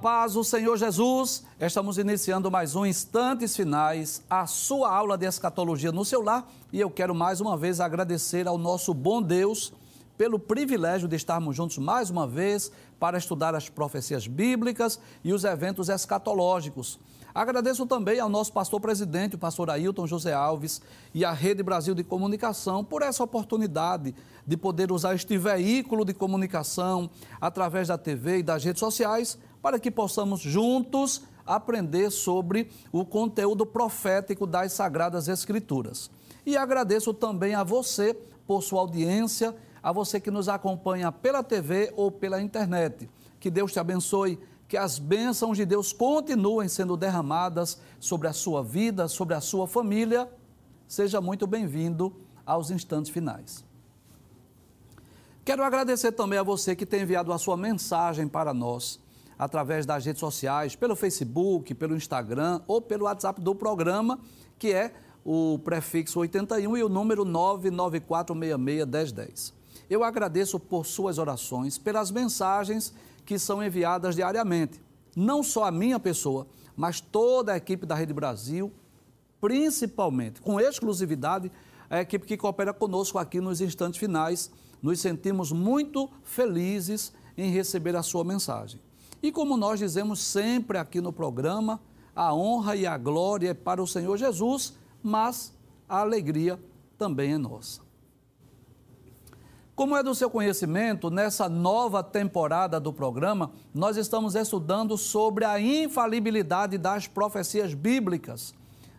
Paz do Senhor Jesus, estamos iniciando mais um Instantes Finais, a sua aula de escatologia no seu lar e eu quero mais uma vez agradecer ao nosso bom Deus pelo privilégio de estarmos juntos mais uma vez para estudar as profecias bíblicas e os eventos escatológicos. Agradeço também ao nosso pastor presidente, o pastor Ailton José Alves, e à Rede Brasil de Comunicação por essa oportunidade de poder usar este veículo de comunicação através da TV e das redes sociais para que possamos juntos aprender sobre o conteúdo profético das Sagradas Escrituras. E agradeço também a você por sua audiência, a você que nos acompanha pela TV ou pela internet. Que Deus te abençoe, que as bênçãos de Deus continuem sendo derramadas sobre a sua vida, sobre a sua família. Seja muito bem-vindo aos instantes finais. Quero agradecer também a você que tem enviado a sua mensagem para nós através das redes sociais, pelo Facebook, pelo Instagram ou pelo WhatsApp do programa, que é o prefixo 81 e o número 994661010. Eu agradeço por suas orações, pelas mensagens que são enviadas diariamente. Não só a minha pessoa, mas toda a equipe da Rede Brasil, principalmente, com exclusividade, a equipe que coopera conosco aqui nos instantes finais. Nos sentimos muito felizes em receber a sua mensagem. E como nós dizemos sempre aqui no programa, a honra e a glória é para o Senhor Jesus, mas a alegria também é nossa. Como é do seu conhecimento, nessa nova temporada do programa, nós estamos estudando sobre a infalibilidade das profecias bíblicas.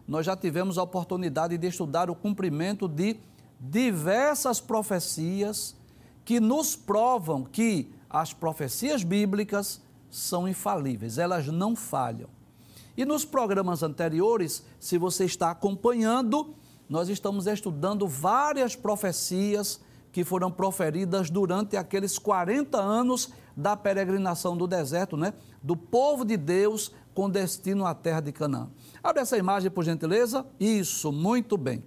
Nós já tivemos a oportunidade de estudar o cumprimento de diversas profecias que nos provam que as profecias bíblicas são infalíveis, elas não falham. E nos programas anteriores, se você está acompanhando, nós estamos estudando várias profecias que foram proferidas durante aqueles 40 anos da peregrinação do deserto, né? Do povo de Deus com destino à terra de Canaã. Abre essa imagem, por gentileza. Isso, muito bem.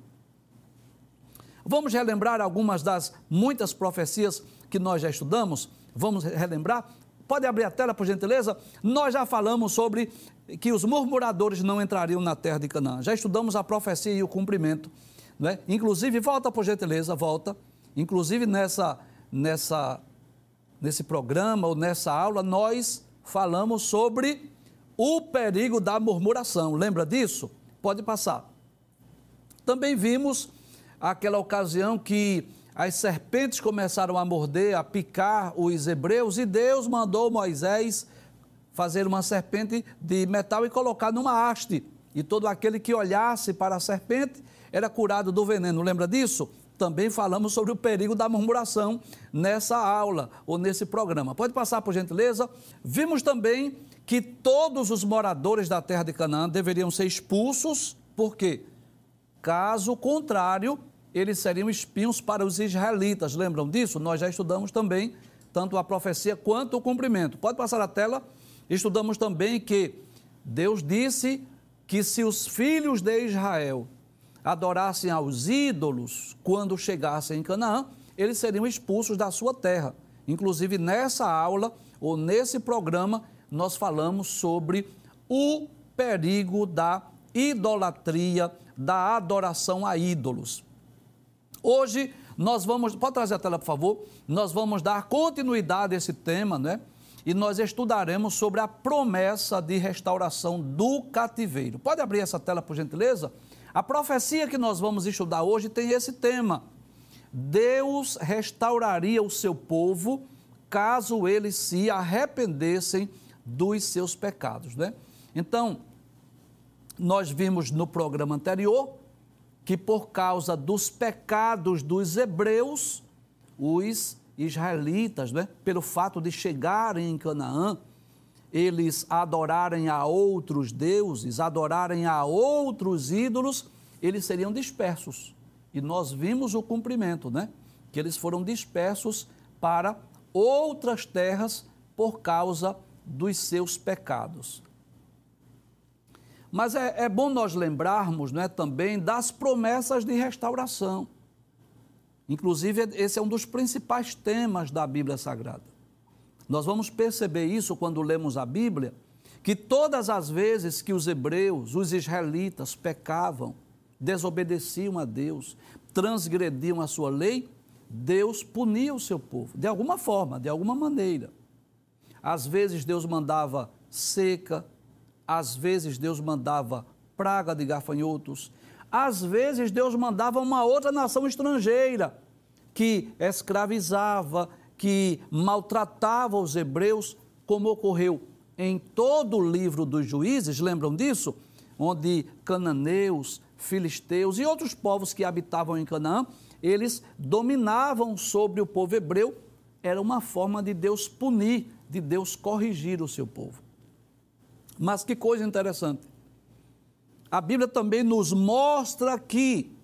Vamos relembrar algumas das muitas profecias que nós já estudamos? Vamos relembrar? Pode abrir a tela, por gentileza? Nós já falamos sobre que os murmuradores não entrariam na terra de Canaã. Já estudamos a profecia e o cumprimento. Né? Inclusive, volta, por gentileza, volta. Inclusive, nessa, nessa, nesse programa ou nessa aula, nós falamos sobre o perigo da murmuração. Lembra disso? Pode passar. Também vimos aquela ocasião que as serpentes começaram a morder, a picar os hebreus, e Deus mandou Moisés fazer uma serpente de metal e colocar numa haste. E todo aquele que olhasse para a serpente era curado do veneno. Lembra disso? Também falamos sobre o perigo da murmuração nessa aula ou nesse programa. Pode passar, por gentileza? Vimos também que todos os moradores da terra de Canaã deveriam ser expulsos, por quê? Caso contrário, eles seriam espinhos para os israelitas. Lembram disso? Nós já estudamos também tanto a profecia quanto o cumprimento. Pode passar a tela? Estudamos também que Deus disse que se os filhos de Israel adorassem aos ídolos quando chegassem em Canaã, eles seriam expulsos da sua terra. Inclusive, nessa aula ou nesse programa, nós falamos sobre o perigo da idolatria, da adoração a ídolos. Hoje nós vamos, pode trazer a tela por favor, nós vamos dar continuidade a esse tema, né? E nós estudaremos sobre a promessa de restauração do cativeiro. Pode abrir essa tela por gentileza? A profecia que nós vamos estudar hoje tem esse tema. Deus restauraria o seu povo caso eles se arrependessem dos seus pecados, né? Então, nós vimos no programa anterior que por causa dos pecados dos hebreus, os israelitas, né, pelo fato de chegarem em Canaã, eles adorarem a outros deuses, adorarem a outros ídolos, eles seriam dispersos. E nós vimos o cumprimento, né? Que eles foram dispersos para outras terras por causa dos seus pecados. Mas é, é bom nós lembrarmos né, também das promessas de restauração. Inclusive, esse é um dos principais temas da Bíblia Sagrada. Nós vamos perceber isso quando lemos a Bíblia, que todas as vezes que os hebreus, os israelitas pecavam, desobedeciam a Deus, transgrediam a sua lei, Deus punia o seu povo, de alguma forma, de alguma maneira. Às vezes Deus mandava seca, às vezes Deus mandava praga de gafanhotos, às vezes Deus mandava uma outra nação estrangeira que escravizava, que maltratava os hebreus, como ocorreu em todo o livro dos juízes, lembram disso? Onde cananeus, filisteus e outros povos que habitavam em Canaã, eles dominavam sobre o povo hebreu. Era uma forma de Deus punir, de Deus corrigir o seu povo. Mas que coisa interessante a Bíblia também nos mostra que,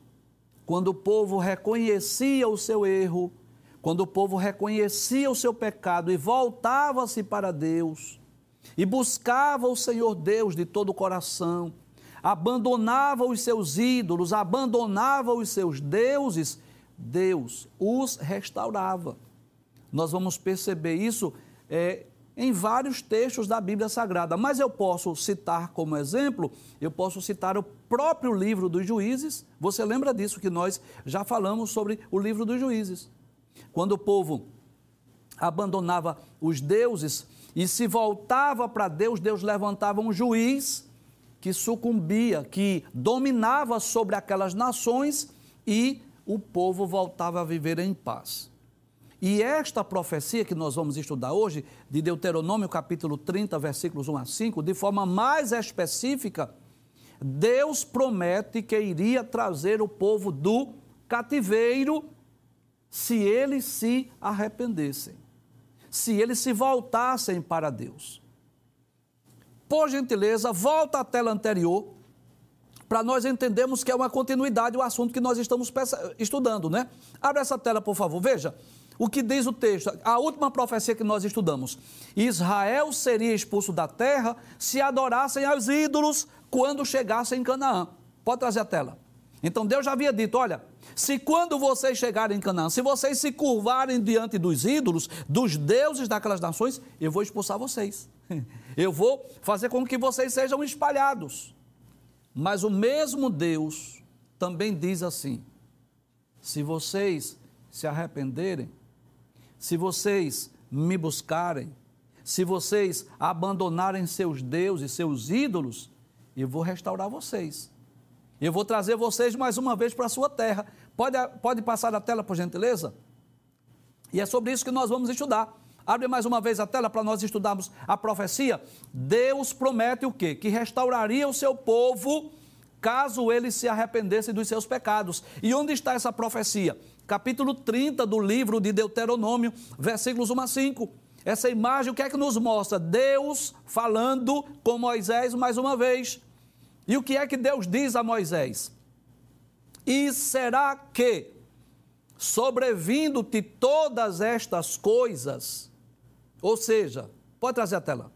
quando o povo reconhecia o seu erro, quando o povo reconhecia o seu pecado e voltava-se para Deus, e buscava o Senhor Deus de todo o coração, abandonava os seus ídolos, abandonava os seus deuses, Deus os restaurava. Nós vamos perceber isso é, em vários textos da Bíblia Sagrada, mas eu posso citar como exemplo, eu posso citar o próprio livro dos juízes. Você lembra disso que nós já falamos sobre o livro dos juízes? Quando o povo abandonava os deuses e se voltava para Deus, Deus levantava um juiz que sucumbia, que dominava sobre aquelas nações e o povo voltava a viver em paz. E esta profecia que nós vamos estudar hoje, de Deuteronômio capítulo 30, versículos 1 a 5, de forma mais específica, Deus promete que iria trazer o povo do cativeiro se eles se arrependessem, se eles se voltassem para Deus. Por gentileza, volta à tela anterior, para nós entendermos que é uma continuidade o assunto que nós estamos estudando, né? Abre essa tela, por favor, veja. O que diz o texto? A última profecia que nós estudamos. Israel seria expulso da terra se adorassem aos ídolos quando chegassem em Canaã. Pode trazer a tela. Então Deus já havia dito: olha, se quando vocês chegarem em Canaã, se vocês se curvarem diante dos ídolos, dos deuses daquelas nações, eu vou expulsar vocês. Eu vou fazer com que vocês sejam espalhados. Mas o mesmo Deus também diz assim: se vocês se arrependerem, se vocês me buscarem, se vocês abandonarem seus deuses, seus ídolos, eu vou restaurar vocês. Eu vou trazer vocês mais uma vez para a sua terra. Pode, pode passar a tela, por gentileza? E é sobre isso que nós vamos estudar. Abre mais uma vez a tela para nós estudarmos a profecia. Deus promete o quê? Que restauraria o seu povo caso eles se arrependessem dos seus pecados. E onde está essa profecia? Capítulo 30 do livro de Deuteronômio, versículos 1 a 5. Essa imagem, o que é que nos mostra? Deus falando com Moisés mais uma vez. E o que é que Deus diz a Moisés? E será que, sobrevindo-te todas estas coisas, ou seja, pode trazer a tela.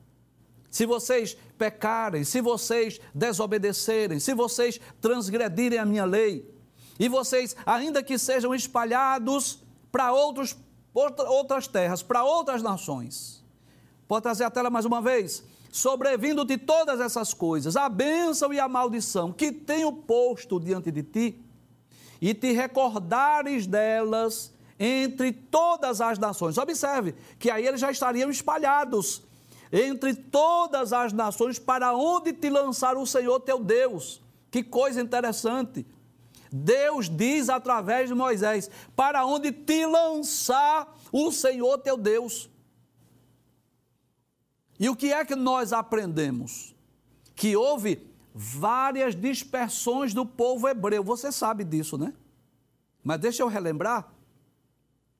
Se vocês pecarem, se vocês desobedecerem, se vocês transgredirem a minha lei, e vocês, ainda que sejam espalhados para outros, outras terras, para outras nações. Pode trazer a tela mais uma vez? Sobrevindo de todas essas coisas, a bênção e a maldição que tenho posto diante de ti, e te recordares delas entre todas as nações. Observe que aí eles já estariam espalhados entre todas as nações para onde te lançar o Senhor teu Deus. Que coisa interessante. Deus diz através de Moisés: para onde te lançar o Senhor teu Deus. E o que é que nós aprendemos? Que houve várias dispersões do povo hebreu. Você sabe disso, né? Mas deixa eu relembrar.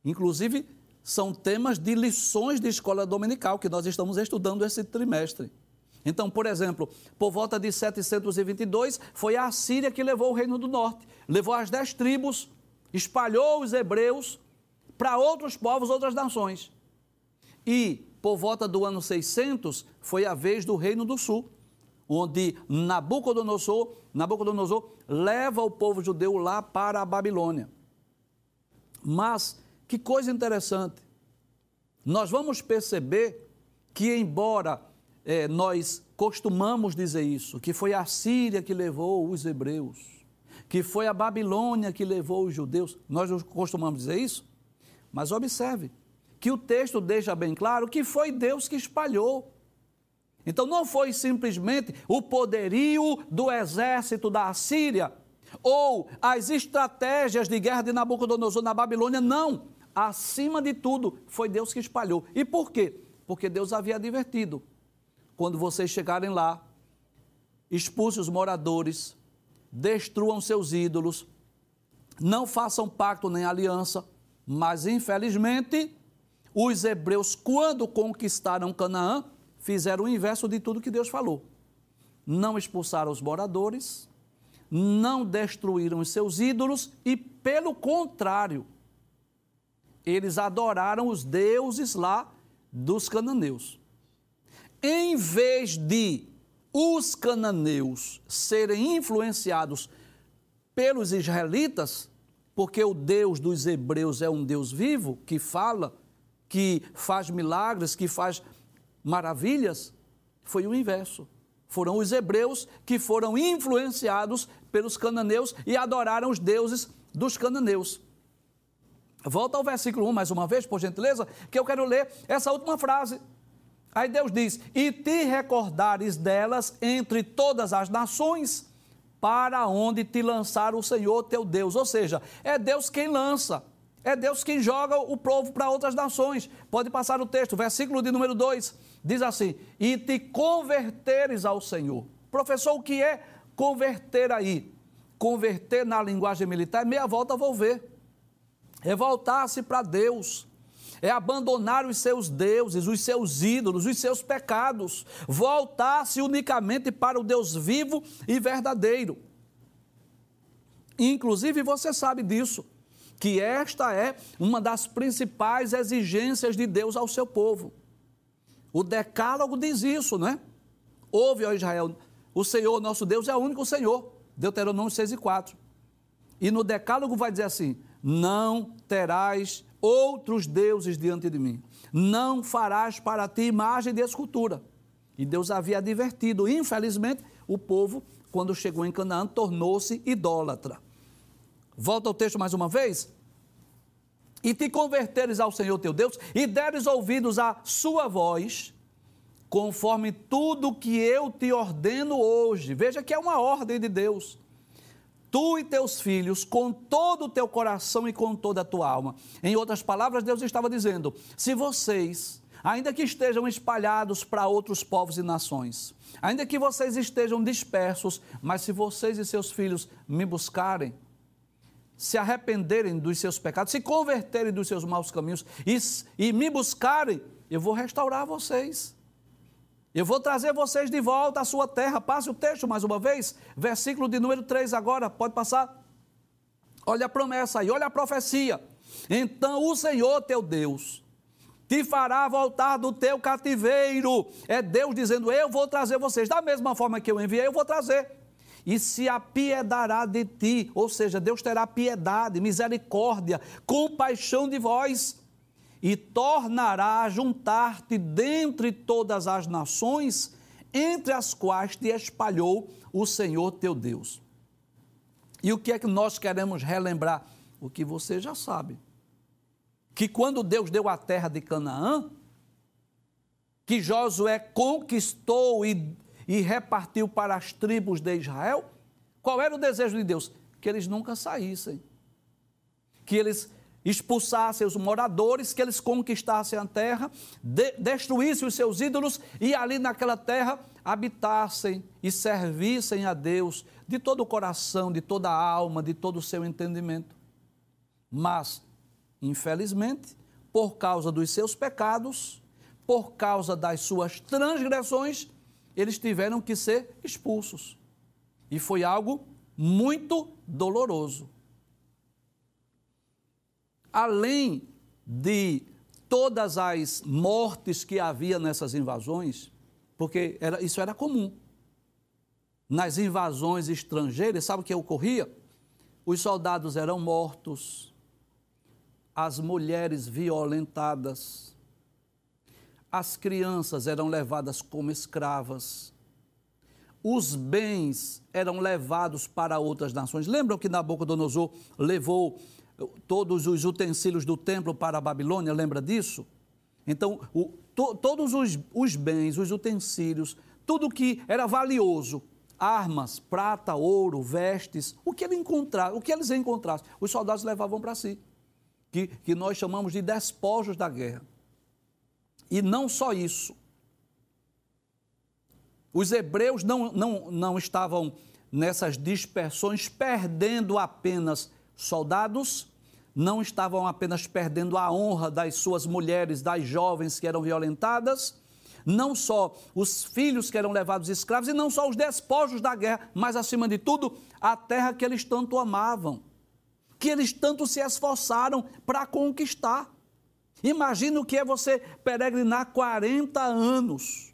Inclusive, são temas de lições de escola dominical que nós estamos estudando esse trimestre. Então, por exemplo, por volta de 722, foi a Síria que levou o reino do norte, levou as dez tribos, espalhou os hebreus para outros povos, outras nações. E, por volta do ano 600, foi a vez do reino do sul, onde Nabucodonosor, Nabucodonosor leva o povo judeu lá para a Babilônia. Mas, que coisa interessante, nós vamos perceber que, embora é, nós costumamos dizer isso, que foi a Síria que levou os hebreus, que foi a Babilônia que levou os judeus, nós costumamos dizer isso? Mas observe que o texto deixa bem claro que foi Deus que espalhou. Então não foi simplesmente o poderio do exército da Assíria ou as estratégias de guerra de Nabucodonosor na Babilônia, não. Acima de tudo, foi Deus que espalhou. E por quê? Porque Deus havia advertido: quando vocês chegarem lá, expulse os moradores, destruam seus ídolos, não façam pacto nem aliança, mas infelizmente, os hebreus, quando conquistaram Canaã, fizeram o inverso de tudo que Deus falou. Não expulsaram os moradores, não destruíram os seus ídolos e, pelo contrário, eles adoraram os deuses lá dos cananeus. Em vez de os cananeus serem influenciados pelos israelitas, porque o Deus dos hebreus é um Deus vivo, que fala, que faz milagres, que faz maravilhas, foi o inverso. Foram os hebreus que foram influenciados pelos cananeus e adoraram os deuses dos cananeus. Volta ao versículo 1 mais uma vez, por gentileza, que eu quero ler essa última frase. Aí Deus diz: E te recordares delas entre todas as nações, para onde te lançar o Senhor teu Deus. Ou seja, é Deus quem lança, é Deus quem joga o povo para outras nações. Pode passar o texto, versículo de número 2, diz assim: E te converteres ao Senhor. Professor, o que é converter aí? Converter na linguagem militar é meia volta a volver é voltar-se para Deus, é abandonar os seus deuses, os seus ídolos, os seus pecados, voltar-se unicamente para o Deus vivo e verdadeiro. Inclusive, você sabe disso, que esta é uma das principais exigências de Deus ao seu povo. O Decálogo diz isso, não é? Ouve, ó Israel, o Senhor, nosso Deus, é o único Senhor. Deuteronômio 6 e 4. E no Decálogo vai dizer assim: não terás outros deuses diante de mim. Não farás para ti imagem de escultura. E Deus havia advertido. Infelizmente, o povo, quando chegou em Canaã, tornou-se idólatra. Volta ao texto mais uma vez. E te converteres ao Senhor teu Deus e deres ouvidos à sua voz, conforme tudo que eu te ordeno hoje. Veja que é uma ordem de Deus tu e teus filhos, com todo o teu coração e com toda a tua alma. Em outras palavras, Deus estava dizendo: se vocês, ainda que estejam espalhados para outros povos e nações, ainda que vocês estejam dispersos, mas se vocês e seus filhos me buscarem, se arrependerem dos seus pecados, se converterem dos seus maus caminhos e, e me buscarem, eu vou restaurar vocês. Eu vou trazer vocês de volta à sua terra. Passe o texto mais uma vez. Versículo de número 3 agora. Pode passar. Olha a promessa aí, olha a profecia. Então o Senhor teu Deus te fará voltar do teu cativeiro. É Deus dizendo: Eu vou trazer vocês. Da mesma forma que eu enviei, eu vou trazer. E se apiedará de ti, ou seja, Deus terá piedade, misericórdia, compaixão de vós e tornará a juntar-te dentre todas as nações, entre as quais te espalhou o Senhor teu Deus. E o que é que nós queremos relembrar? O que você já sabe. Que quando Deus deu a terra de Canaã, que Josué conquistou e, e repartiu para as tribos de Israel, qual era o desejo de Deus? Que eles nunca saíssem. Que eles expulsassem os moradores, que eles conquistassem a terra, de, destruíssem os seus ídolos e ali naquela terra habitassem e servissem a Deus de todo o coração, de toda a alma, de todo o seu entendimento. Mas, infelizmente, por causa dos seus pecados, por causa das suas transgressões, eles tiveram que ser expulsos. E foi algo muito doloroso além de todas as mortes que havia nessas invasões, porque era, isso era comum. Nas invasões estrangeiras, sabe o que ocorria? Os soldados eram mortos, as mulheres violentadas, as crianças eram levadas como escravas, os bens eram levados para outras nações. Lembram que Nabucodonosor levou todos os utensílios do templo para a Babilônia? Lembra disso? Então, o, to, todos os, os bens, os utensílios, tudo que era valioso, armas, prata, ouro, vestes, o que ele encontrar, o que eles encontrassem, os soldados levavam para si, que, que nós chamamos de despojos da guerra. E não só isso. Os hebreus não, não, não estavam nessas dispersões perdendo apenas soldados, não estavam apenas perdendo a honra das suas mulheres, das jovens que eram violentadas, não só os filhos que eram levados escravos e não só os despojos da guerra, mas acima de tudo, a terra que eles tanto amavam, que eles tanto se esforçaram para conquistar. Imagina o que é você peregrinar 40 anos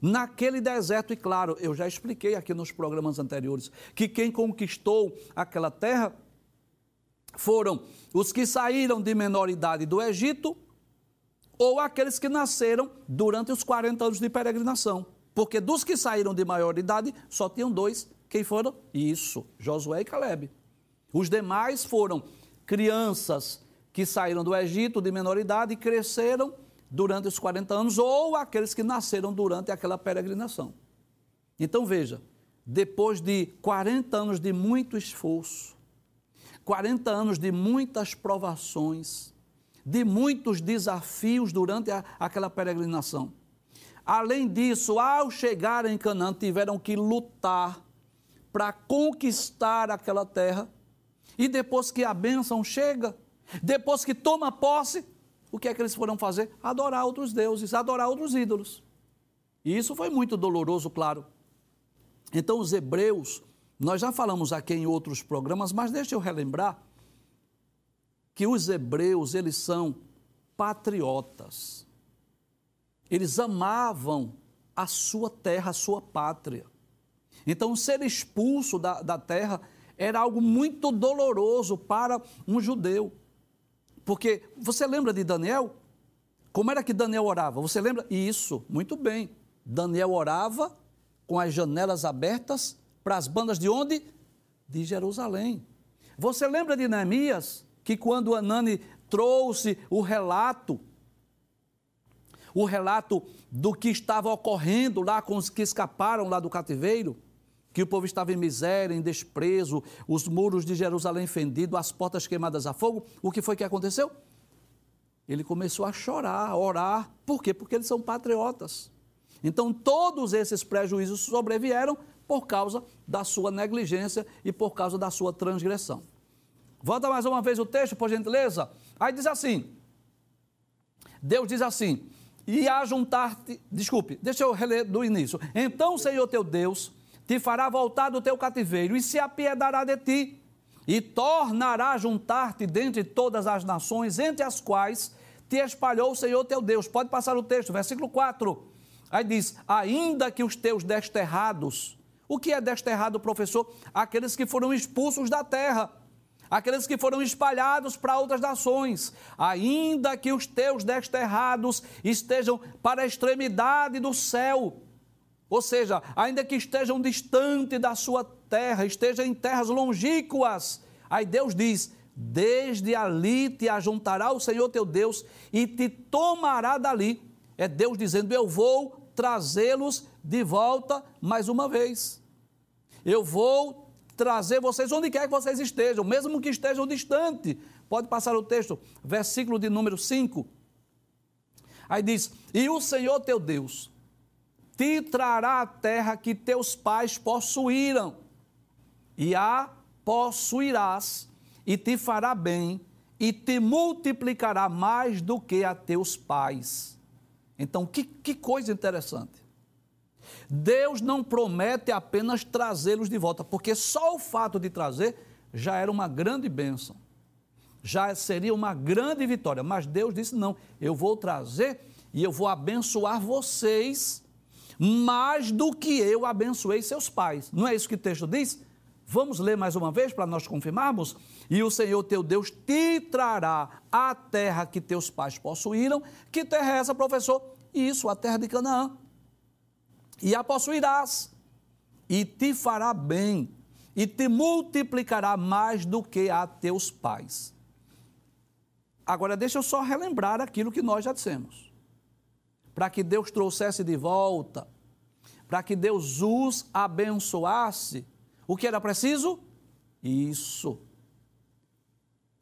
naquele deserto, e claro, eu já expliquei aqui nos programas anteriores que quem conquistou aquela terra foram os que saíram de menor idade do Egito ou aqueles que nasceram durante os 40 anos de peregrinação. Porque dos que saíram de maior idade, só tinham dois. Quem foram? Isso, Josué e Caleb. Os demais foram crianças que saíram do Egito de menor idade e cresceram durante os 40 anos, ou aqueles que nasceram durante aquela peregrinação. Então veja, depois de 40 anos de muito esforço, 40 anos de muitas provações, de muitos desafios durante a, aquela peregrinação. Além disso, ao chegar em Canaã, tiveram que lutar para conquistar aquela terra. E depois que a bênção chega, depois que toma posse, o que é que eles foram fazer? Adorar outros deuses, adorar outros ídolos. E isso foi muito doloroso, claro. Então, os hebreus, nós já falamos aqui em outros programas, mas deixa eu relembrar que os hebreus, eles são patriotas. Eles amavam a sua terra, a sua pátria. Então, ser expulso da, da terra era algo muito doloroso para um judeu. Porque você lembra de Daniel? Como era que Daniel orava? Você lembra? Isso, muito bem. Daniel orava com as janelas abertas para as bandas de onde? De Jerusalém. Você lembra de Neemias? que quando Anani trouxe o relato, o relato do que estava ocorrendo lá com os que escaparam lá do cativeiro, que o povo estava em miséria, em desprezo, os muros de Jerusalém fendidos, as portas queimadas a fogo, o que foi que aconteceu? Ele começou a chorar, a orar. Por quê? Porque eles são patriotas. Então, todos esses prejuízos sobrevieram por causa da sua negligência e por causa da sua transgressão. Volta mais uma vez o texto, por gentileza. Aí diz assim: Deus diz assim: e a juntar-te, desculpe, deixa eu reler do início. Então o Senhor teu Deus te fará voltar do teu cativeiro e se apiedará de ti, e tornará a juntar-te dentre todas as nações, entre as quais te espalhou o Senhor teu Deus. Pode passar o texto, versículo 4. Aí diz: ainda que os teus desterrados, o que é desterrado, professor? Aqueles que foram expulsos da terra aqueles que foram espalhados para outras nações, ainda que os teus desterrados estejam para a extremidade do céu, ou seja, ainda que estejam distante da sua terra, estejam em terras longínquas, aí Deus diz: desde ali te ajuntará o Senhor teu Deus e te tomará dali. É Deus dizendo: Eu vou trazê-los de volta mais uma vez. Eu vou trazer vocês onde quer que vocês estejam, mesmo que estejam distante. Pode passar o texto, versículo de número 5. Aí diz: E o Senhor teu Deus te trará a terra que teus pais possuíram, e a possuirás, e te fará bem, e te multiplicará mais do que a teus pais. Então, que, que coisa interessante. Deus não promete apenas trazê-los de volta, porque só o fato de trazer já era uma grande bênção, já seria uma grande vitória. Mas Deus disse: não, eu vou trazer e eu vou abençoar vocês mais do que eu abençoei seus pais. Não é isso que o texto diz? Vamos ler mais uma vez para nós confirmarmos? E o Senhor teu Deus te trará a terra que teus pais possuíram. Que terra é essa, professor? isso, a terra de Canaã. E a possuirás, e te fará bem, e te multiplicará mais do que a teus pais. Agora, deixa eu só relembrar aquilo que nós já dissemos. Para que Deus trouxesse de volta, para que Deus os abençoasse, o que era preciso? Isso.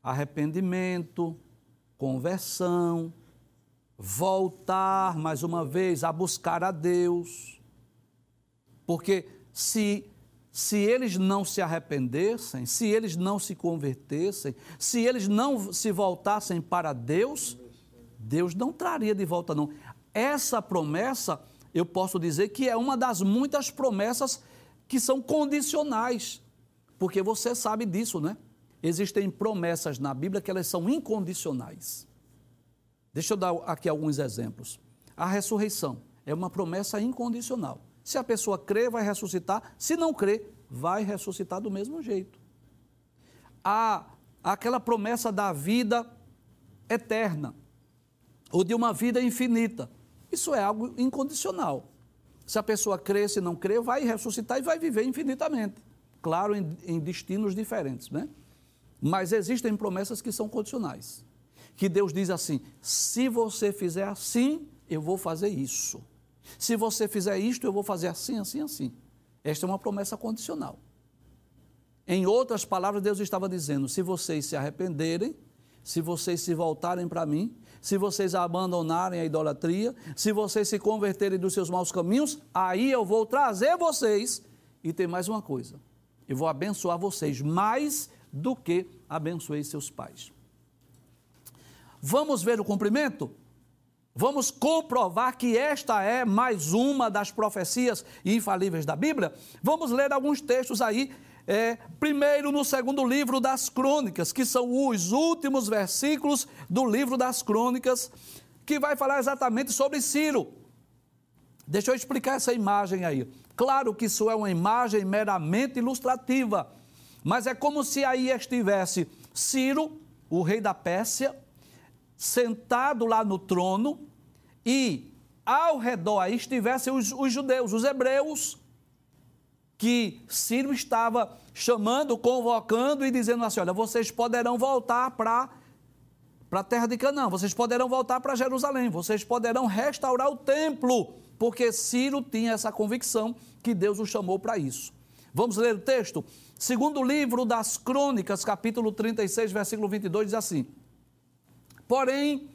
Arrependimento, conversão, voltar mais uma vez a buscar a Deus. Porque se se eles não se arrependessem, se eles não se convertessem, se eles não se voltassem para Deus, Deus não traria de volta não. Essa promessa, eu posso dizer que é uma das muitas promessas que são condicionais, porque você sabe disso, né? Existem promessas na Bíblia que elas são incondicionais. Deixa eu dar aqui alguns exemplos. A ressurreição é uma promessa incondicional. Se a pessoa crê, vai ressuscitar. Se não crê, vai ressuscitar do mesmo jeito. Há aquela promessa da vida eterna, ou de uma vida infinita. Isso é algo incondicional. Se a pessoa crê, se não crê, vai ressuscitar e vai viver infinitamente. Claro, em, em destinos diferentes, né? Mas existem promessas que são condicionais. Que Deus diz assim: se você fizer assim, eu vou fazer isso. Se você fizer isto, eu vou fazer assim, assim, assim. Esta é uma promessa condicional. Em outras palavras, Deus estava dizendo: se vocês se arrependerem, se vocês se voltarem para mim, se vocês abandonarem a idolatria, se vocês se converterem dos seus maus caminhos, aí eu vou trazer vocês. E tem mais uma coisa: eu vou abençoar vocês mais do que abençoei seus pais. Vamos ver o cumprimento? Vamos comprovar que esta é mais uma das profecias infalíveis da Bíblia? Vamos ler alguns textos aí. É, primeiro, no segundo livro das Crônicas, que são os últimos versículos do livro das Crônicas, que vai falar exatamente sobre Ciro. Deixa eu explicar essa imagem aí. Claro que isso é uma imagem meramente ilustrativa, mas é como se aí estivesse Ciro, o rei da Pérsia, sentado lá no trono e ao redor aí estivessem os, os judeus, os hebreus, que Ciro estava chamando, convocando e dizendo assim: olha, vocês poderão voltar para para a terra de Canaã, vocês poderão voltar para Jerusalém, vocês poderão restaurar o templo, porque Ciro tinha essa convicção que Deus o chamou para isso. Vamos ler o texto? Segundo livro das Crônicas, capítulo 36, versículo 22, diz assim: Porém,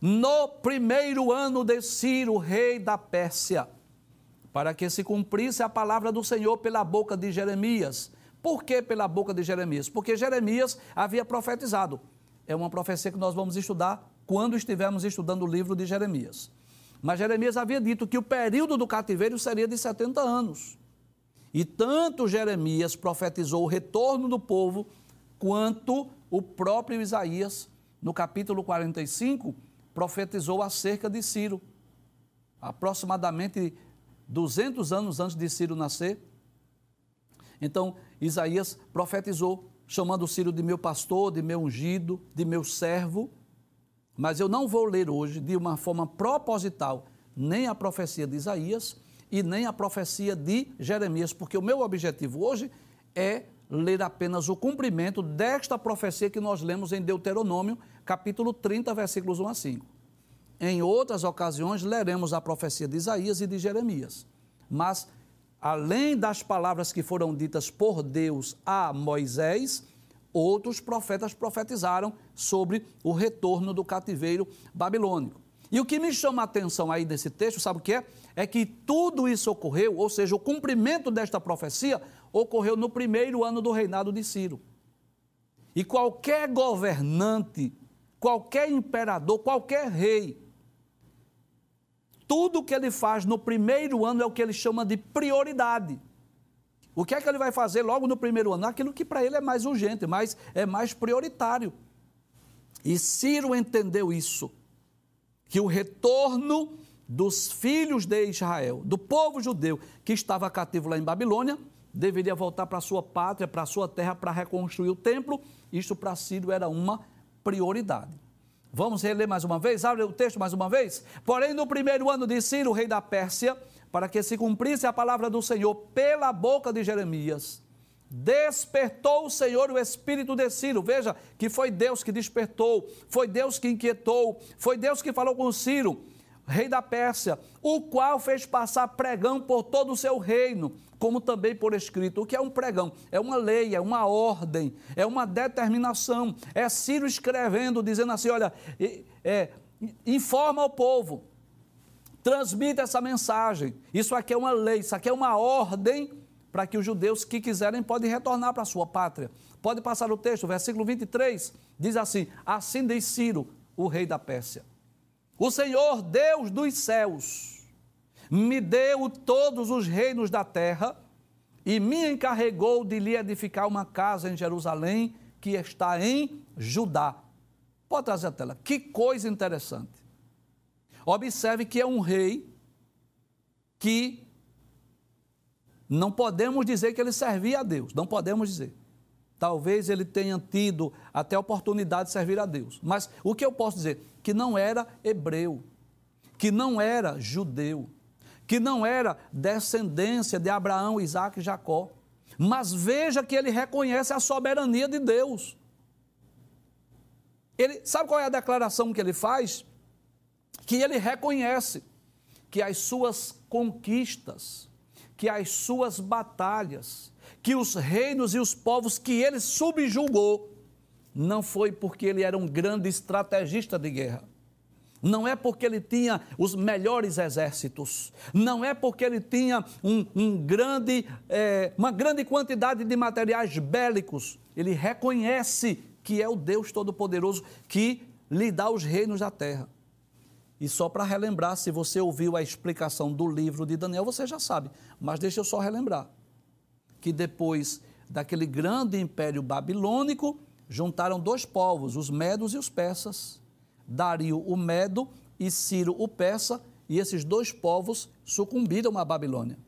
no primeiro ano de Ciro, rei da Pérsia, para que se cumprisse a palavra do Senhor pela boca de Jeremias. Por que pela boca de Jeremias? Porque Jeremias havia profetizado. É uma profecia que nós vamos estudar quando estivermos estudando o livro de Jeremias. Mas Jeremias havia dito que o período do cativeiro seria de 70 anos. E tanto Jeremias profetizou o retorno do povo, quanto o próprio Isaías, no capítulo 45, profetizou acerca de Ciro. Aproximadamente 200 anos antes de Ciro nascer. Então, Isaías profetizou, chamando Ciro de meu pastor, de meu ungido, de meu servo. Mas eu não vou ler hoje, de uma forma proposital, nem a profecia de Isaías e nem a profecia de Jeremias, porque o meu objetivo hoje é ler apenas o cumprimento desta profecia que nós lemos em Deuteronômio, capítulo 30, versículos 1 a 5. Em outras ocasiões, leremos a profecia de Isaías e de Jeremias. Mas, além das palavras que foram ditas por Deus a Moisés, outros profetas profetizaram sobre o retorno do cativeiro babilônico. E o que me chama a atenção aí desse texto, sabe o que é? É que tudo isso ocorreu, ou seja, o cumprimento desta profecia ocorreu no primeiro ano do reinado de Ciro. E qualquer governante, qualquer imperador, qualquer rei, tudo que ele faz no primeiro ano é o que ele chama de prioridade. O que é que ele vai fazer logo no primeiro ano? Aquilo que para ele é mais urgente, mais, é mais prioritário. E Ciro entendeu isso, que o retorno dos filhos de Israel, do povo judeu que estava cativo lá em Babilônia, deveria voltar para sua pátria, para sua terra, para reconstruir o templo. Isto para Ciro era uma prioridade. Vamos reler mais uma vez? Abre o texto mais uma vez. Porém, no primeiro ano de Ciro, rei da Pérsia, para que se cumprisse a palavra do Senhor pela boca de Jeremias, despertou o Senhor o espírito de Ciro. Veja que foi Deus que despertou, foi Deus que inquietou, foi Deus que falou com Ciro, rei da Pérsia, o qual fez passar pregão por todo o seu reino, como também por escrito. O que é um pregão? É uma lei, é uma ordem, é uma determinação. É Ciro escrevendo, dizendo assim: olha, é, informa ao povo, transmita essa mensagem. Isso aqui é uma lei, isso aqui é uma ordem para que os judeus que quiserem podem retornar para a sua pátria. Pode passar o texto, versículo 23, diz assim: Assim diz Ciro, o rei da Pérsia: O Senhor, Deus dos céus, me deu todos os reinos da terra e me encarregou de lhe edificar uma casa em Jerusalém, que está em Judá. Pode trazer a tela. Que coisa interessante. Observe que é um rei que não podemos dizer que ele servia a Deus, não podemos dizer. Talvez ele tenha tido até a oportunidade de servir a Deus. Mas o que eu posso dizer? Que não era hebreu, que não era judeu, que não era descendência de Abraão, Isaac e Jacó. Mas veja que ele reconhece a soberania de Deus. Ele sabe qual é a declaração que ele faz? Que ele reconhece que as suas conquistas, que as suas batalhas, que os reinos e os povos que ele subjugou, não foi porque ele era um grande estrategista de guerra. Não é porque ele tinha os melhores exércitos, não é porque ele tinha um, um grande, é, uma grande quantidade de materiais bélicos. Ele reconhece que é o Deus Todo-Poderoso que lhe dá os reinos da terra. E só para relembrar, se você ouviu a explicação do livro de Daniel, você já sabe. Mas deixa eu só relembrar que depois daquele grande império babilônico, juntaram dois povos, os medos e os persas. Dario o medo e Ciro o persa, e esses dois povos sucumbiram à Babilônia.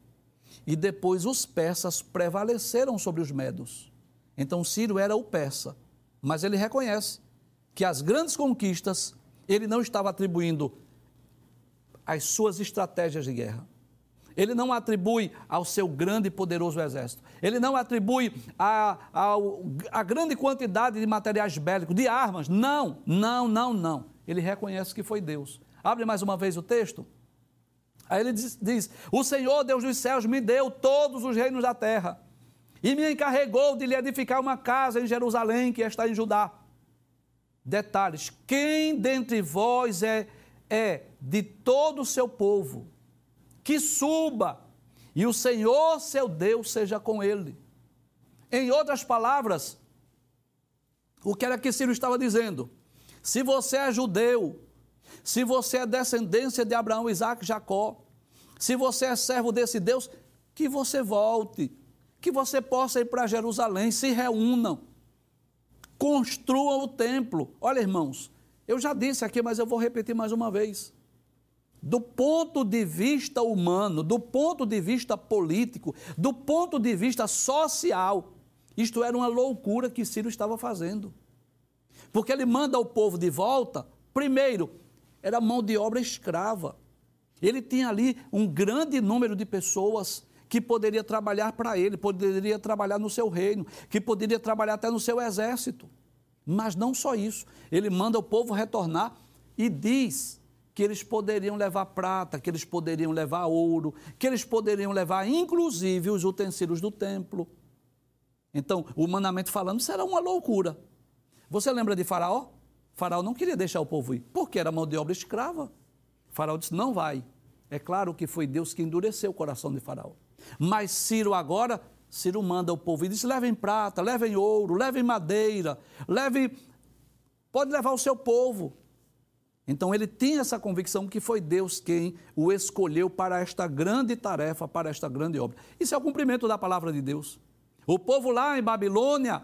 E depois os persas prevaleceram sobre os medos. Então Ciro era o persa, mas ele reconhece que as grandes conquistas ele não estava atribuindo às suas estratégias de guerra. Ele não atribui ao seu grande e poderoso exército. Ele não atribui a, a, a grande quantidade de materiais bélicos, de armas. Não, não, não, não. Ele reconhece que foi Deus. Abre mais uma vez o texto. Aí ele diz, diz: O Senhor, Deus dos céus, me deu todos os reinos da terra e me encarregou de lhe edificar uma casa em Jerusalém, que está em Judá. Detalhes: quem dentre vós é, é de todo o seu povo, que suba, e o Senhor seu Deus seja com ele. Em outras palavras, o que era que Ciro estava dizendo? Se você é judeu, se você é descendência de Abraão, Isaac, Jacó, se você é servo desse Deus, que você volte, que você possa ir para Jerusalém, se reúnam, construam o templo. Olha, irmãos, eu já disse aqui, mas eu vou repetir mais uma vez. Do ponto de vista humano, do ponto de vista político, do ponto de vista social, isto era uma loucura que Ciro estava fazendo. Porque ele manda o povo de volta, primeiro, era mão de obra escrava. Ele tinha ali um grande número de pessoas que poderia trabalhar para ele, poderia trabalhar no seu reino, que poderia trabalhar até no seu exército. Mas não só isso, ele manda o povo retornar e diz que eles poderiam levar prata, que eles poderiam levar ouro, que eles poderiam levar inclusive os utensílios do templo. Então, humanamente falando, era uma loucura. Você lembra de Faraó? Faraó não queria deixar o povo ir, porque era mão de obra escrava. Faraó disse: não vai. É claro que foi Deus que endureceu o coração de Faraó. Mas Ciro agora, Ciro manda o povo e diz: levem prata, levem ouro, levem madeira, levem. Pode levar o seu povo. Então ele tinha essa convicção que foi Deus quem o escolheu para esta grande tarefa, para esta grande obra. Isso é o cumprimento da palavra de Deus. O povo lá em Babilônia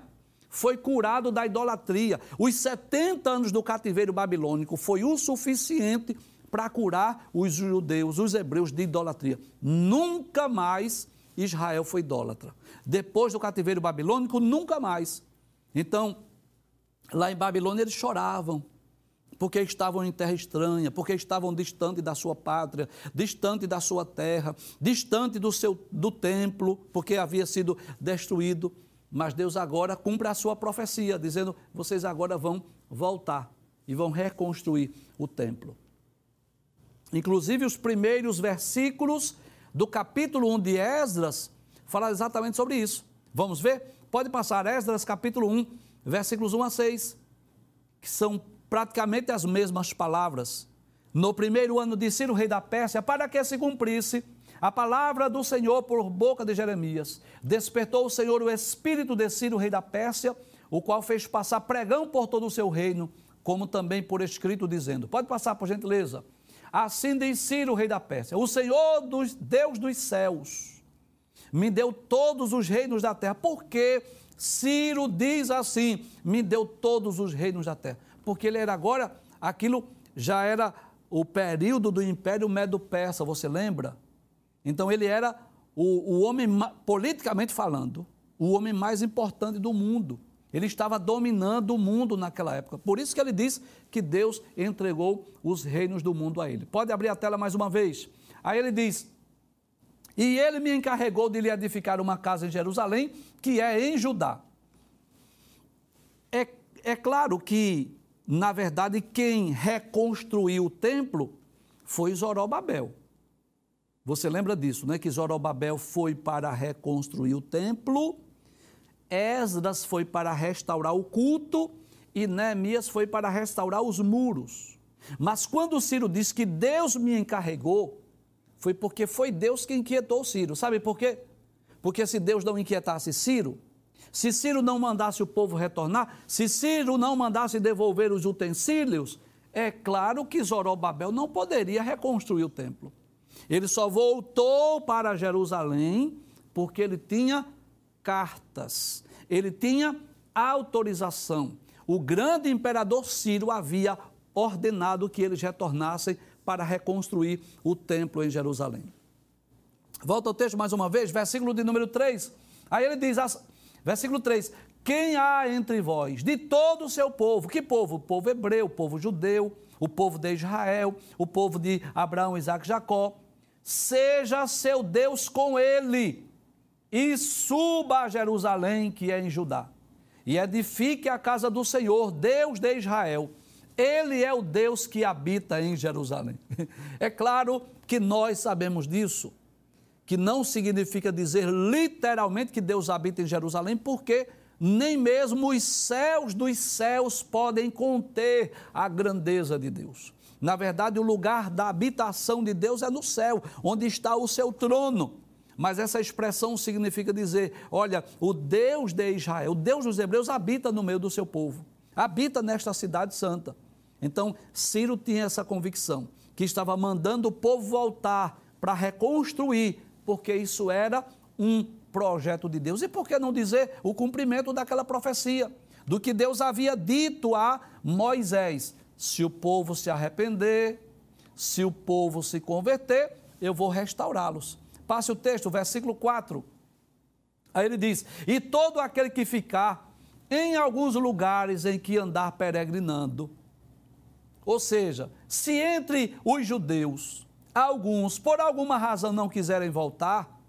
foi curado da idolatria. Os 70 anos do cativeiro babilônico foi o suficiente para curar os judeus, os hebreus de idolatria. Nunca mais Israel foi idólatra. Depois do cativeiro babilônico, nunca mais. Então, lá em Babilônia eles choravam. porque estavam em terra estranha, porque estavam distante da sua pátria, distante da sua terra, distante do seu do templo, porque havia sido destruído. Mas Deus agora cumpre a sua profecia, dizendo: vocês agora vão voltar e vão reconstruir o templo. Inclusive, os primeiros versículos do capítulo 1 de Esdras falam exatamente sobre isso. Vamos ver? Pode passar Esdras capítulo 1, versículos 1 a 6, que são praticamente as mesmas palavras. No primeiro ano de Ciro, rei da Pérsia, para que se cumprisse a palavra do Senhor por boca de Jeremias, despertou o Senhor o espírito de Ciro, rei da Pérsia, o qual fez passar pregão por todo o seu reino, como também por escrito, dizendo: Pode passar, por gentileza. Assim diz Ciro, rei da Pérsia: O Senhor, dos, Deus dos céus, me deu todos os reinos da terra. Porque Ciro diz assim: Me deu todos os reinos da terra porque ele era agora, aquilo já era o período do Império Medo-Persa, você lembra? Então ele era o, o homem, politicamente falando, o homem mais importante do mundo. Ele estava dominando o mundo naquela época. Por isso que ele diz que Deus entregou os reinos do mundo a ele. Pode abrir a tela mais uma vez. Aí ele diz: E ele me encarregou de lhe edificar uma casa em Jerusalém, que é em Judá. É, é claro que na verdade, quem reconstruiu o templo foi Zorobabel. Você lembra disso, né? Que Zorobabel foi para reconstruir o templo, Esdras foi para restaurar o culto e Neemias foi para restaurar os muros. Mas quando Ciro diz que Deus me encarregou, foi porque foi Deus que inquietou Ciro. Sabe por quê? Porque se Deus não inquietasse Ciro, se Ciro não mandasse o povo retornar, se Ciro não mandasse devolver os utensílios, é claro que Zorobabel não poderia reconstruir o templo. Ele só voltou para Jerusalém porque ele tinha cartas, ele tinha autorização. O grande imperador Ciro havia ordenado que eles retornassem para reconstruir o templo em Jerusalém. Volta ao texto mais uma vez, versículo de número 3. Aí ele diz: Versículo 3: Quem há entre vós, de todo o seu povo, que povo? O povo hebreu, o povo judeu, o povo de Israel, o povo de Abraão, Isaac e Jacó, seja seu Deus com ele, e suba a Jerusalém, que é em Judá, e edifique a casa do Senhor, Deus de Israel. Ele é o Deus que habita em Jerusalém. É claro que nós sabemos disso que não significa dizer literalmente que Deus habita em Jerusalém, porque nem mesmo os céus dos céus podem conter a grandeza de Deus. Na verdade, o lugar da habitação de Deus é no céu, onde está o seu trono. Mas essa expressão significa dizer: olha, o Deus de Israel, o Deus dos Hebreus, habita no meio do seu povo, habita nesta cidade santa. Então, Ciro tinha essa convicção, que estava mandando o povo voltar para reconstruir porque isso era um projeto de Deus. E por que não dizer o cumprimento daquela profecia? Do que Deus havia dito a Moisés: se o povo se arrepender, se o povo se converter, eu vou restaurá-los. Passe o texto, versículo 4. Aí ele diz: E todo aquele que ficar em alguns lugares em que andar peregrinando, ou seja, se entre os judeus alguns, por alguma razão, não quiserem voltar,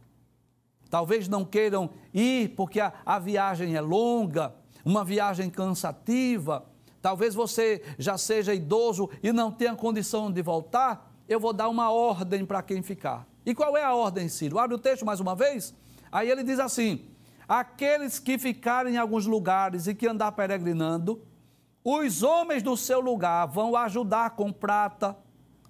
talvez não queiram ir porque a, a viagem é longa, uma viagem cansativa, talvez você já seja idoso e não tenha condição de voltar, eu vou dar uma ordem para quem ficar. E qual é a ordem, Ciro? Abre o texto mais uma vez. Aí ele diz assim: aqueles que ficarem em alguns lugares e que andar peregrinando, os homens do seu lugar vão ajudar com prata,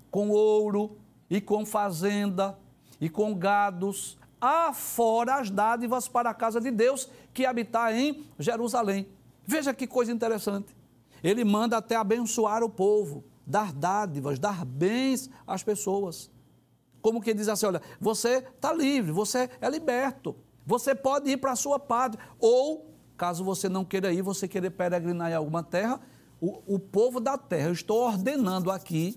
com ouro, e com fazenda e com gados, afora as dádivas para a casa de Deus que habitar em Jerusalém. Veja que coisa interessante. Ele manda até abençoar o povo, dar dádivas, dar bens às pessoas. Como que diz assim: olha, você está livre, você é liberto, você pode ir para a sua pátria. Ou, caso você não queira ir, você querer peregrinar em alguma terra, o, o povo da terra, eu estou ordenando aqui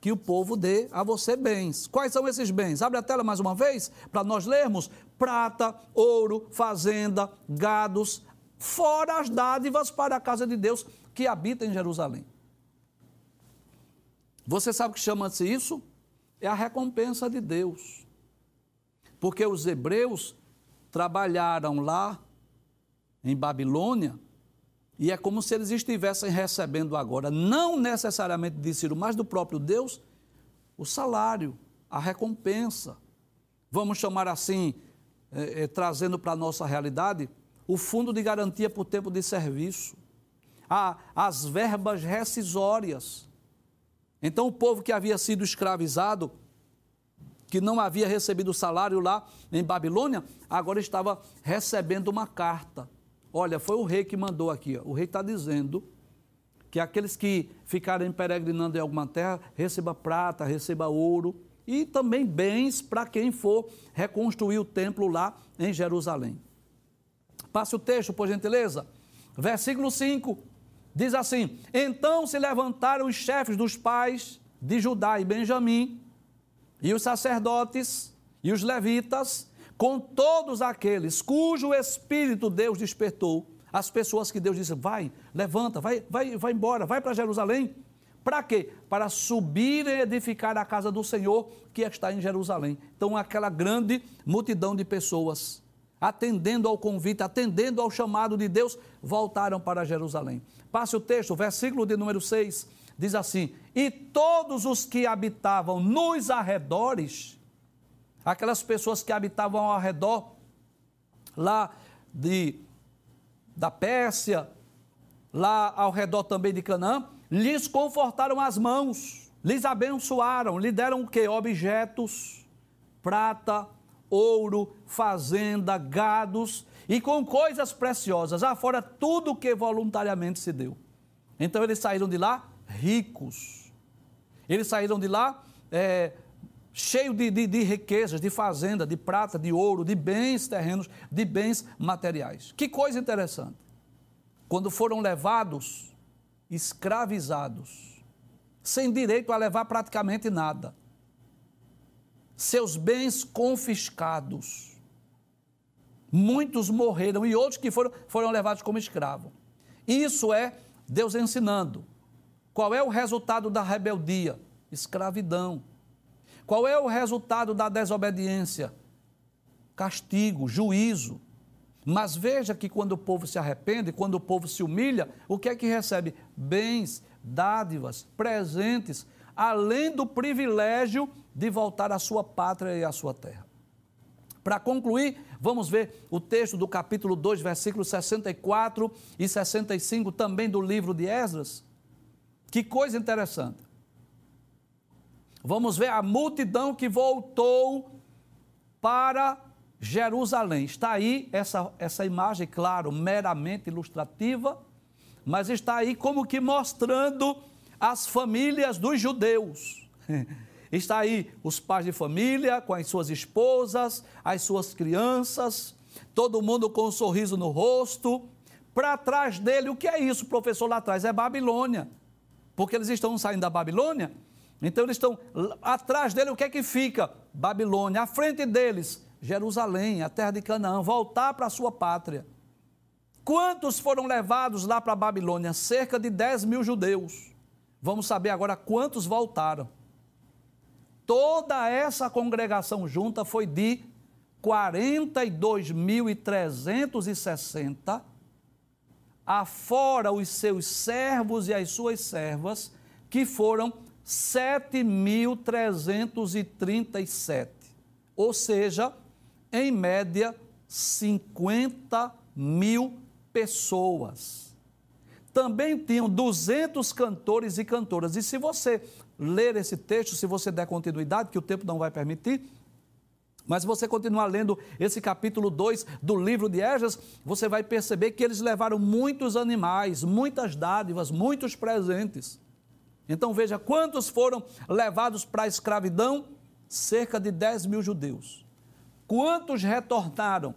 que o povo dê a você bens. Quais são esses bens? Abre a tela mais uma vez para nós lermos: prata, ouro, fazenda, gados, fora as dádivas para a casa de Deus que habita em Jerusalém. Você sabe o que chama-se isso? É a recompensa de Deus. Porque os hebreus trabalharam lá em Babilônia e é como se eles estivessem recebendo agora, não necessariamente de Ciro, mas do próprio Deus, o salário, a recompensa. Vamos chamar assim, é, é, trazendo para a nossa realidade, o fundo de garantia por tempo de serviço, a, as verbas rescisórias. Então, o povo que havia sido escravizado, que não havia recebido salário lá em Babilônia, agora estava recebendo uma carta Olha, foi o rei que mandou aqui. Ó. O rei está dizendo que aqueles que ficarem peregrinando em alguma terra receba prata, receba ouro e também bens para quem for reconstruir o templo lá em Jerusalém. Passe o texto, por gentileza. Versículo 5 diz assim: Então se levantaram os chefes dos pais de Judá e Benjamim, e os sacerdotes e os levitas, com todos aqueles cujo espírito Deus despertou, as pessoas que Deus disse: vai, levanta, vai, vai, vai embora, vai para Jerusalém. Para quê? Para subir e edificar a casa do Senhor que está em Jerusalém. Então, aquela grande multidão de pessoas, atendendo ao convite, atendendo ao chamado de Deus, voltaram para Jerusalém. Passe o texto, versículo de número 6, diz assim: E todos os que habitavam nos arredores, aquelas pessoas que habitavam ao redor lá de, da Pérsia, lá ao redor também de Canaã, lhes confortaram as mãos, lhes abençoaram, lhe deram o que? Objetos, prata, ouro, fazenda, gados e com coisas preciosas, afora tudo que voluntariamente se deu. Então eles saíram de lá ricos. Eles saíram de lá é, cheio de, de, de riquezas, de fazenda, de prata, de ouro, de bens terrenos, de bens materiais. Que coisa interessante. Quando foram levados, escravizados, sem direito a levar praticamente nada, seus bens confiscados, muitos morreram e outros que foram, foram levados como escravos. Isso é Deus ensinando. Qual é o resultado da rebeldia? Escravidão. Qual é o resultado da desobediência? Castigo, juízo. Mas veja que quando o povo se arrepende, quando o povo se humilha, o que é que recebe? Bens, dádivas, presentes, além do privilégio de voltar à sua pátria e à sua terra. Para concluir, vamos ver o texto do capítulo 2, versículos 64 e 65, também do livro de Esdras. Que coisa interessante. Vamos ver a multidão que voltou para Jerusalém. Está aí essa, essa imagem, claro, meramente ilustrativa, mas está aí como que mostrando as famílias dos judeus. Está aí os pais de família com as suas esposas, as suas crianças, todo mundo com um sorriso no rosto. Para trás dele, o que é isso, professor? Lá atrás é Babilônia. Porque eles estão saindo da Babilônia então eles estão atrás dele, o que é que fica? Babilônia. À frente deles, Jerusalém, a terra de Canaã, voltar para a sua pátria. Quantos foram levados lá para a Babilônia? Cerca de 10 mil judeus. Vamos saber agora quantos voltaram. Toda essa congregação junta foi de 42.360, afora os seus servos e as suas servas, que foram 7.337, ou seja, em média, 50 mil pessoas. Também tinham 200 cantores e cantoras. E se você ler esse texto, se você der continuidade, que o tempo não vai permitir, mas se você continuar lendo esse capítulo 2 do livro de Esdras, você vai perceber que eles levaram muitos animais, muitas dádivas, muitos presentes. Então veja quantos foram levados para a escravidão? Cerca de 10 mil judeus. Quantos retornaram?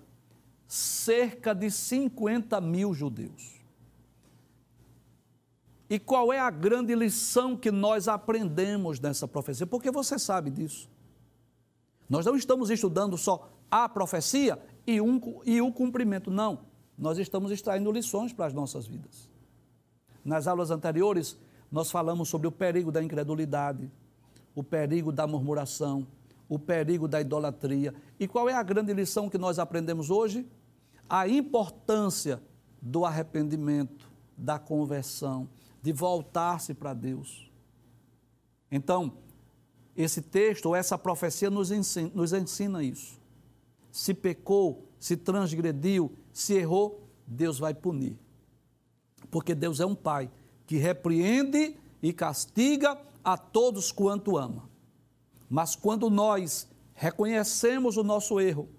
Cerca de 50 mil judeus. E qual é a grande lição que nós aprendemos nessa profecia? Porque você sabe disso. Nós não estamos estudando só a profecia e, um, e o cumprimento, não. Nós estamos extraindo lições para as nossas vidas. Nas aulas anteriores, nós falamos sobre o perigo da incredulidade, o perigo da murmuração, o perigo da idolatria. E qual é a grande lição que nós aprendemos hoje? A importância do arrependimento, da conversão, de voltar-se para Deus. Então, esse texto ou essa profecia nos ensina, nos ensina isso. Se pecou, se transgrediu, se errou, Deus vai punir. Porque Deus é um pai que repreende e castiga a todos quanto ama. Mas quando nós reconhecemos o nosso erro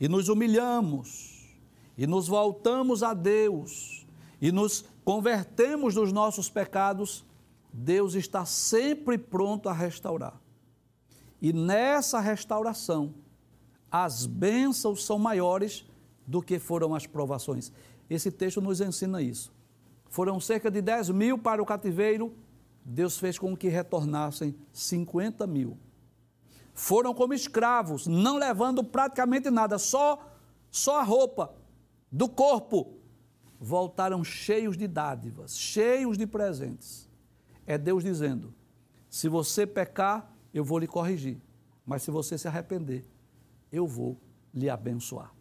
e nos humilhamos e nos voltamos a Deus e nos convertemos dos nossos pecados, Deus está sempre pronto a restaurar. E nessa restauração, as bênçãos são maiores do que foram as provações. Esse texto nos ensina isso. Foram cerca de 10 mil para o cativeiro, Deus fez com que retornassem 50 mil. Foram como escravos, não levando praticamente nada, só, só a roupa do corpo. Voltaram cheios de dádivas, cheios de presentes. É Deus dizendo: se você pecar, eu vou lhe corrigir, mas se você se arrepender, eu vou lhe abençoar.